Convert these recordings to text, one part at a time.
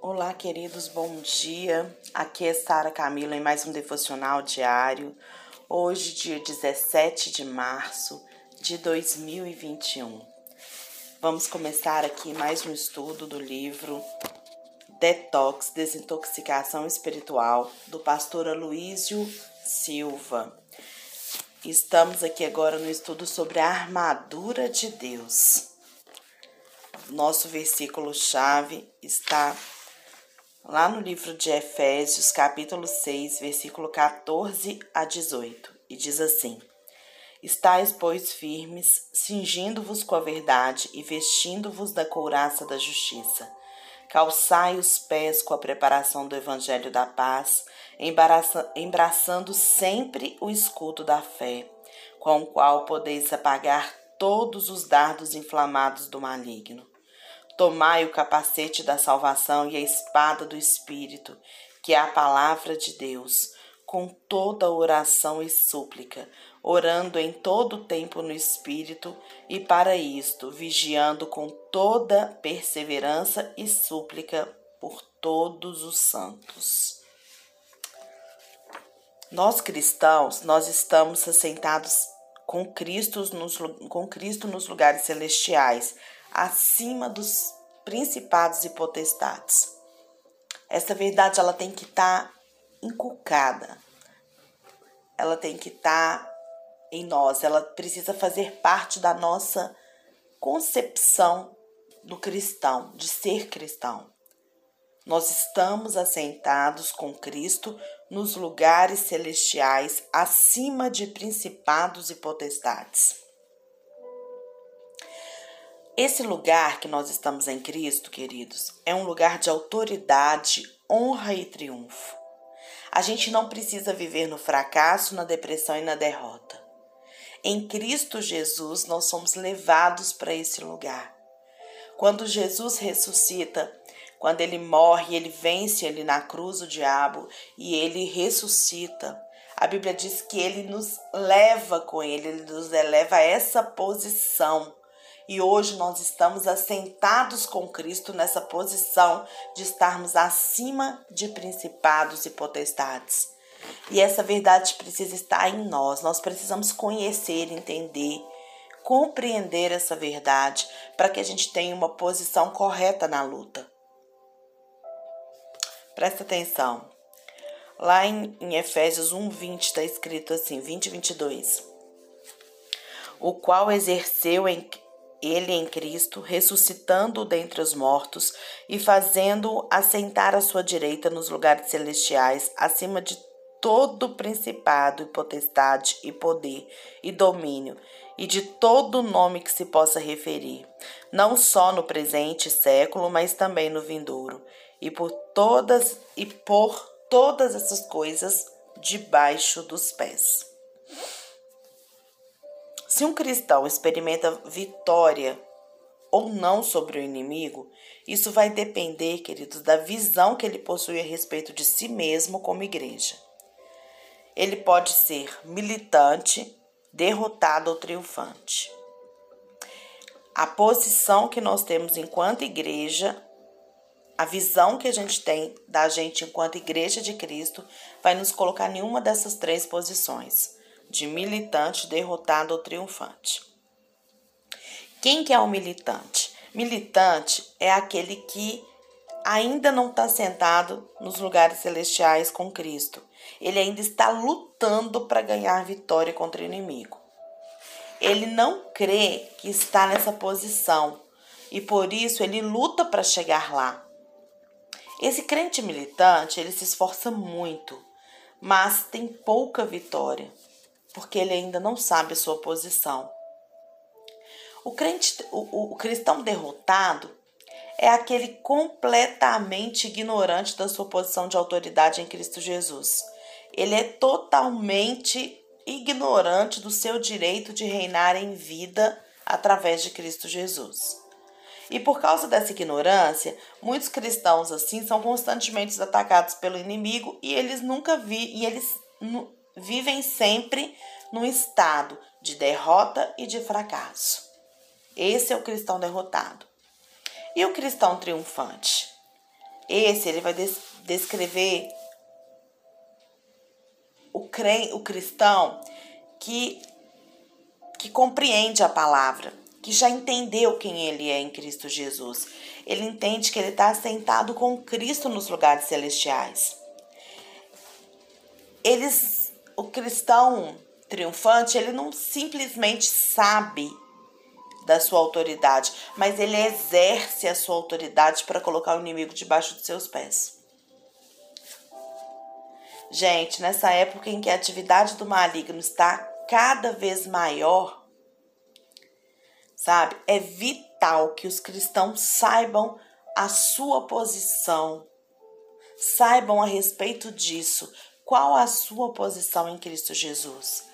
Olá, queridos, bom dia. Aqui é Sara Camila em mais um devocional diário. Hoje, dia 17 de março de 2021. Vamos começar aqui mais um estudo do livro Detox, Desintoxicação Espiritual, do pastor Aloísio Silva. Estamos aqui agora no estudo sobre a armadura de Deus. Nosso versículo-chave está lá no livro de Efésios, capítulo 6, versículo 14 a 18, e diz assim: Estais, pois, firmes, cingindo-vos com a verdade e vestindo-vos da couraça da justiça. Calçai os pés com a preparação do evangelho da paz, embraçando sempre o escudo da fé, com o qual podeis apagar todos os dardos inflamados do maligno Tomai o capacete da salvação e a espada do Espírito, que é a palavra de Deus, com toda oração e súplica, orando em todo o tempo no Espírito, e para isto, vigiando com toda perseverança e súplica por todos os santos. Nós cristãos, nós estamos assentados com Cristo nos, com Cristo nos lugares celestiais, acima dos principados e potestades. Essa verdade ela tem que estar tá inculcada. Ela tem que estar tá em nós, ela precisa fazer parte da nossa concepção do cristão, de ser cristão. Nós estamos assentados com Cristo nos lugares celestiais, acima de principados e potestades. Esse lugar que nós estamos em Cristo, queridos, é um lugar de autoridade, honra e triunfo. A gente não precisa viver no fracasso, na depressão e na derrota. Em Cristo Jesus, nós somos levados para esse lugar. Quando Jesus ressuscita, quando ele morre, ele vence ali na cruz o diabo e ele ressuscita. A Bíblia diz que ele nos leva com ele, ele nos eleva a essa posição e hoje nós estamos assentados com Cristo nessa posição de estarmos acima de principados e potestades. E essa verdade precisa estar em nós. Nós precisamos conhecer, entender, compreender essa verdade para que a gente tenha uma posição correta na luta. Presta atenção. Lá em, em Efésios 1, 20 está escrito assim: 20 e 22. O qual exerceu em, ele em Cristo, ressuscitando-o dentre os mortos e fazendo-o assentar à sua direita nos lugares celestiais, acima de todo principado e potestade e poder e domínio e de todo nome que se possa referir, não só no presente século, mas também no vindouro, e por todas e por todas essas coisas debaixo dos pés. Se um cristão experimenta vitória ou não sobre o inimigo, isso vai depender, queridos, da visão que ele possui a respeito de si mesmo como igreja. Ele pode ser militante, derrotado ou triunfante. A posição que nós temos enquanto igreja, a visão que a gente tem da gente enquanto igreja de Cristo, vai nos colocar em uma dessas três posições de militante, derrotado ou triunfante. Quem que é o militante? Militante é aquele que ainda não está sentado nos lugares celestiais com Cristo. Ele ainda está lutando para ganhar vitória contra o inimigo. Ele não crê que está nessa posição e por isso ele luta para chegar lá. Esse crente militante, ele se esforça muito, mas tem pouca vitória porque ele ainda não sabe a sua posição. O, crente, o, o cristão derrotado é aquele completamente ignorante da sua posição de autoridade em Cristo Jesus. Ele é totalmente ignorante do seu direito de reinar em vida através de Cristo Jesus. E por causa dessa ignorância, muitos cristãos assim são constantemente atacados pelo inimigo e eles nunca vi e eles vivem sempre num estado de derrota e de fracasso. Esse é o cristão derrotado. E o cristão triunfante? Esse ele vai des descrever o, crente, o cristão que, que compreende a palavra, que já entendeu quem ele é em Cristo Jesus. Ele entende que ele está sentado com Cristo nos lugares celestiais. Eles, o cristão triunfante, ele não simplesmente sabe da sua autoridade, mas ele exerce a sua autoridade para colocar o inimigo debaixo dos seus pés. Gente, nessa época em que a atividade do maligno está cada vez maior, sabe? É vital que os cristãos saibam a sua posição, saibam a respeito disso, qual a sua posição em Cristo Jesus.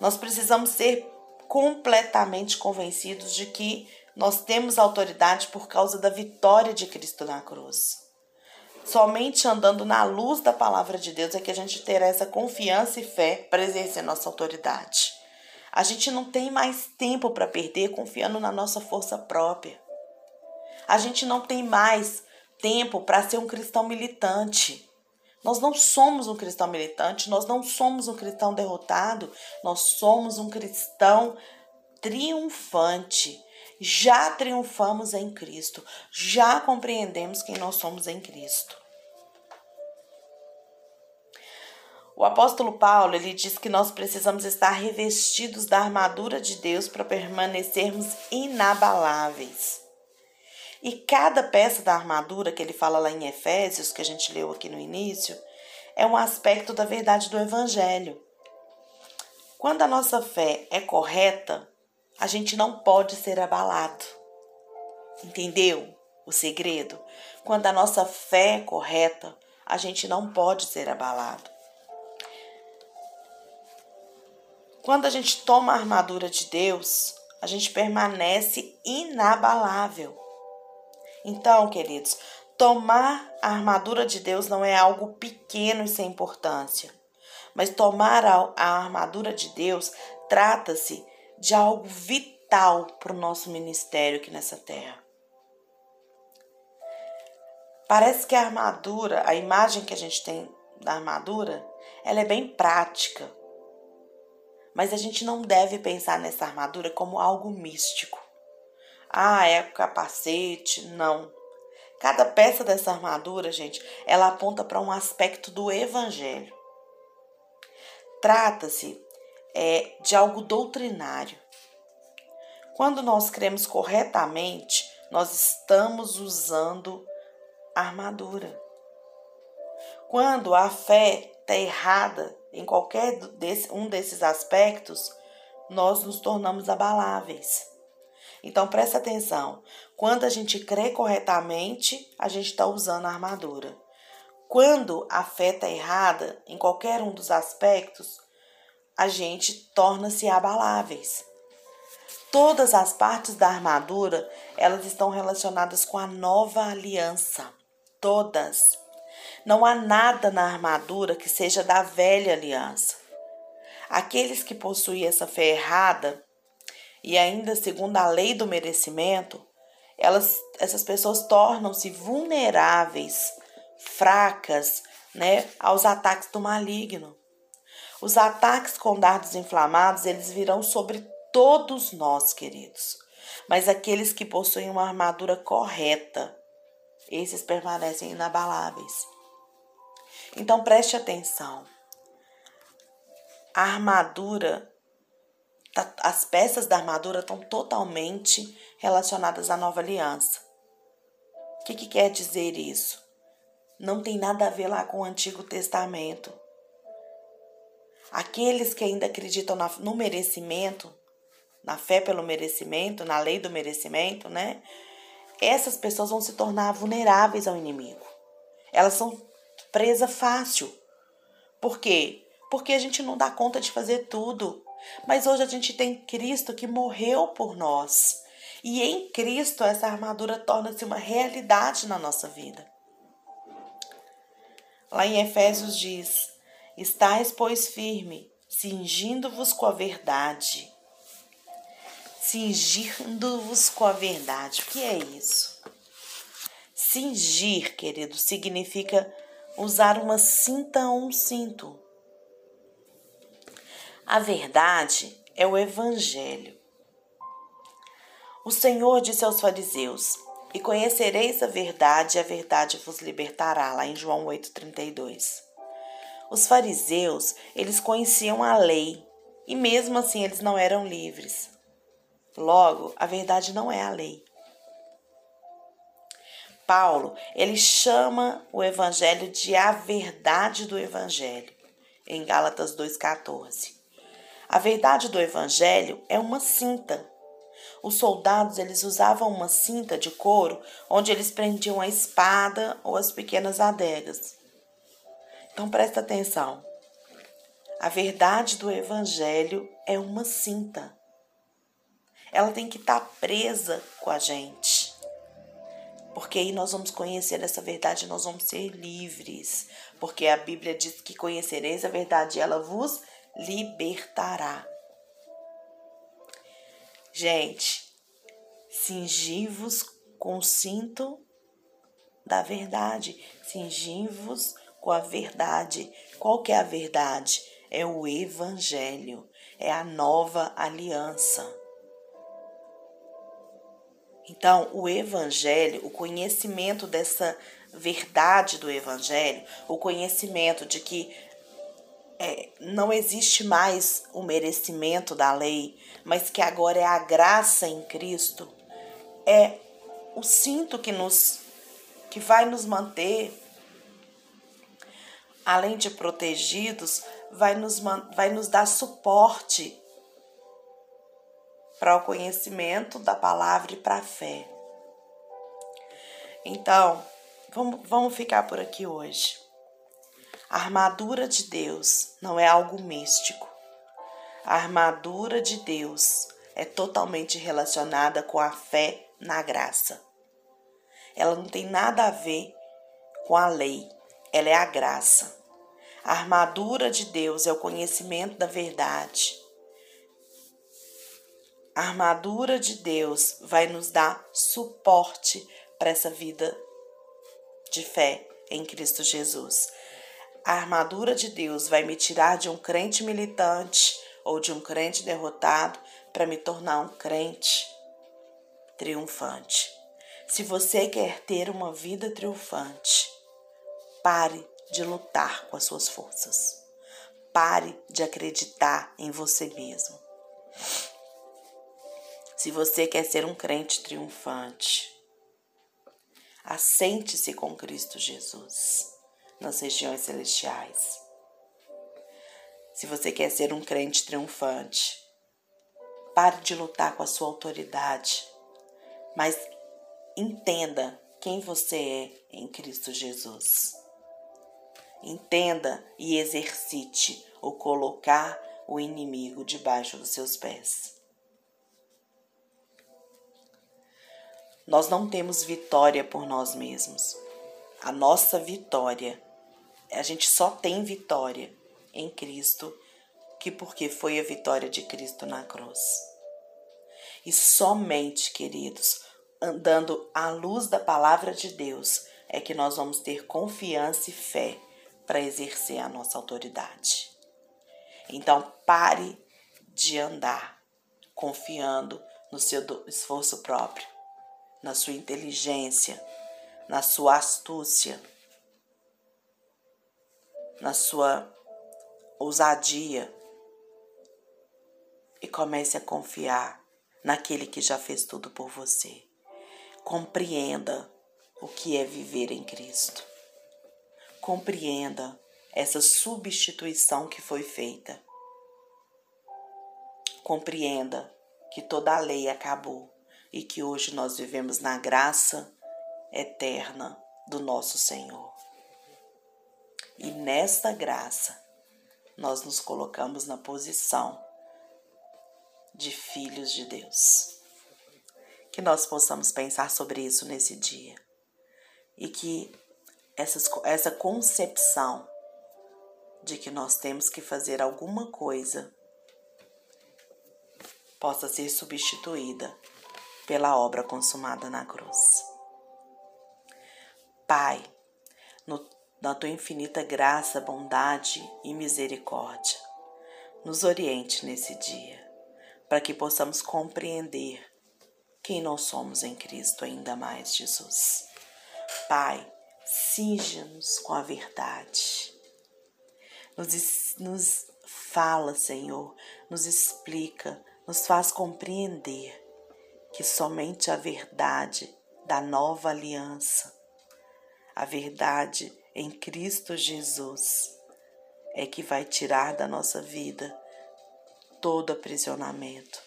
Nós precisamos ser completamente convencidos de que nós temos autoridade por causa da vitória de Cristo na cruz. Somente andando na luz da palavra de Deus é que a gente terá essa confiança e fé para exercer nossa autoridade. A gente não tem mais tempo para perder confiando na nossa força própria. A gente não tem mais tempo para ser um cristão militante. Nós não somos um cristão militante, nós não somos um cristão derrotado, nós somos um cristão triunfante. Já triunfamos em Cristo, já compreendemos quem nós somos em Cristo. O apóstolo Paulo, ele diz que nós precisamos estar revestidos da armadura de Deus para permanecermos inabaláveis. E cada peça da armadura que ele fala lá em Efésios, que a gente leu aqui no início, é um aspecto da verdade do Evangelho. Quando a nossa fé é correta, a gente não pode ser abalado. Entendeu o segredo? Quando a nossa fé é correta, a gente não pode ser abalado. Quando a gente toma a armadura de Deus, a gente permanece inabalável. Então, queridos, tomar a armadura de Deus não é algo pequeno e sem importância. Mas tomar a, a armadura de Deus trata-se de algo vital para o nosso ministério aqui nessa terra. Parece que a armadura, a imagem que a gente tem da armadura, ela é bem prática. Mas a gente não deve pensar nessa armadura como algo místico. Ah, é capacete. Não. Cada peça dessa armadura, gente, ela aponta para um aspecto do evangelho. Trata-se é, de algo doutrinário. Quando nós cremos corretamente, nós estamos usando armadura. Quando a fé está errada em qualquer desse, um desses aspectos, nós nos tornamos abaláveis. Então presta atenção. Quando a gente crê corretamente, a gente está usando a armadura. Quando a fé está errada em qualquer um dos aspectos, a gente torna-se abaláveis. Todas as partes da armadura, elas estão relacionadas com a nova aliança. Todas. Não há nada na armadura que seja da velha aliança. Aqueles que possuem essa fé errada, e ainda segundo a lei do merecimento, elas, essas pessoas tornam-se vulneráveis, fracas, né, aos ataques do maligno. Os ataques com dardos inflamados, eles virão sobre todos nós, queridos. Mas aqueles que possuem uma armadura correta, esses permanecem inabaláveis. Então preste atenção. A armadura Tá, as peças da armadura estão totalmente relacionadas à nova aliança. O que, que quer dizer isso? Não tem nada a ver lá com o Antigo Testamento. Aqueles que ainda acreditam no merecimento, na fé pelo merecimento, na lei do merecimento, né? Essas pessoas vão se tornar vulneráveis ao inimigo. Elas são presa fácil. Por quê? Porque a gente não dá conta de fazer tudo. Mas hoje a gente tem Cristo que morreu por nós. E em Cristo essa armadura torna-se uma realidade na nossa vida. Lá em Efésios diz: Estais, pois, firme, cingindo-vos com a verdade. Cingindo-vos com a verdade. O que é isso? Cingir, querido, significa usar uma cinta ou um cinto. A verdade é o Evangelho. O Senhor disse aos fariseus: E conhecereis a verdade, e a verdade vos libertará, lá em João 8,32. Os fariseus, eles conheciam a lei, e mesmo assim eles não eram livres. Logo, a verdade não é a lei. Paulo, ele chama o evangelho de a verdade do evangelho, em Gálatas 2:14. A verdade do evangelho é uma cinta. Os soldados eles usavam uma cinta de couro onde eles prendiam a espada ou as pequenas adegas. Então presta atenção. A verdade do evangelho é uma cinta. Ela tem que estar tá presa com a gente. Porque aí nós vamos conhecer essa verdade, nós vamos ser livres. Porque a Bíblia diz que conhecereis a verdade e ela vos libertará. Gente, cingivos com o cinto da verdade, cingivos com a verdade. Qual que é a verdade? É o evangelho, é a nova aliança. Então, o evangelho, o conhecimento dessa verdade do evangelho, o conhecimento de que é, não existe mais o merecimento da lei, mas que agora é a graça em Cristo, é o cinto que nos que vai nos manter além de protegidos, vai nos, vai nos dar suporte para o conhecimento da palavra e para a fé. Então, vamos, vamos ficar por aqui hoje. A armadura de Deus não é algo místico. A armadura de Deus é totalmente relacionada com a fé na graça. Ela não tem nada a ver com a lei, ela é a graça. A armadura de Deus é o conhecimento da verdade. A armadura de Deus vai nos dar suporte para essa vida de fé em Cristo Jesus. A armadura de Deus vai me tirar de um crente militante ou de um crente derrotado para me tornar um crente triunfante. Se você quer ter uma vida triunfante, pare de lutar com as suas forças. Pare de acreditar em você mesmo. Se você quer ser um crente triunfante, assente-se com Cristo Jesus nas regiões celestiais. Se você quer ser um crente triunfante, pare de lutar com a sua autoridade, mas entenda quem você é em Cristo Jesus. Entenda e exercite o colocar o inimigo debaixo dos seus pés. Nós não temos vitória por nós mesmos. A nossa vitória a gente só tem vitória em Cristo, que porque foi a vitória de Cristo na cruz. E somente, queridos, andando à luz da palavra de Deus, é que nós vamos ter confiança e fé para exercer a nossa autoridade. Então, pare de andar confiando no seu esforço próprio, na sua inteligência, na sua astúcia na sua ousadia e comece a confiar naquele que já fez tudo por você. Compreenda o que é viver em Cristo. Compreenda essa substituição que foi feita. Compreenda que toda a lei acabou e que hoje nós vivemos na graça eterna do nosso Senhor. E nesta graça, nós nos colocamos na posição de filhos de Deus. Que nós possamos pensar sobre isso nesse dia e que essas, essa concepção de que nós temos que fazer alguma coisa possa ser substituída pela obra consumada na cruz. Pai, no, na tua infinita graça, bondade e misericórdia, nos oriente nesse dia, para que possamos compreender quem nós somos em Cristo ainda mais, Jesus. Pai, cinja-nos com a verdade. Nos, nos fala, Senhor, nos explica, nos faz compreender que somente a verdade da nova aliança, a verdade em Cristo Jesus, é que vai tirar da nossa vida todo aprisionamento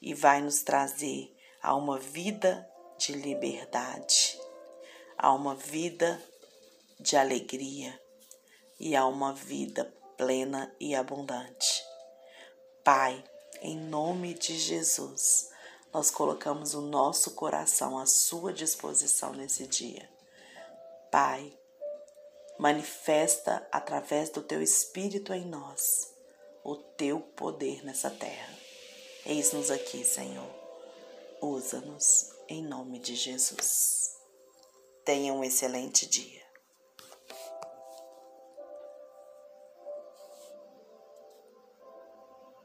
e vai nos trazer a uma vida de liberdade, a uma vida de alegria e a uma vida plena e abundante. Pai, em nome de Jesus, nós colocamos o nosso coração à sua disposição nesse dia. Pai, manifesta através do teu Espírito em nós o teu poder nessa terra. Eis-nos aqui, Senhor. Usa-nos em nome de Jesus. Tenha um excelente dia.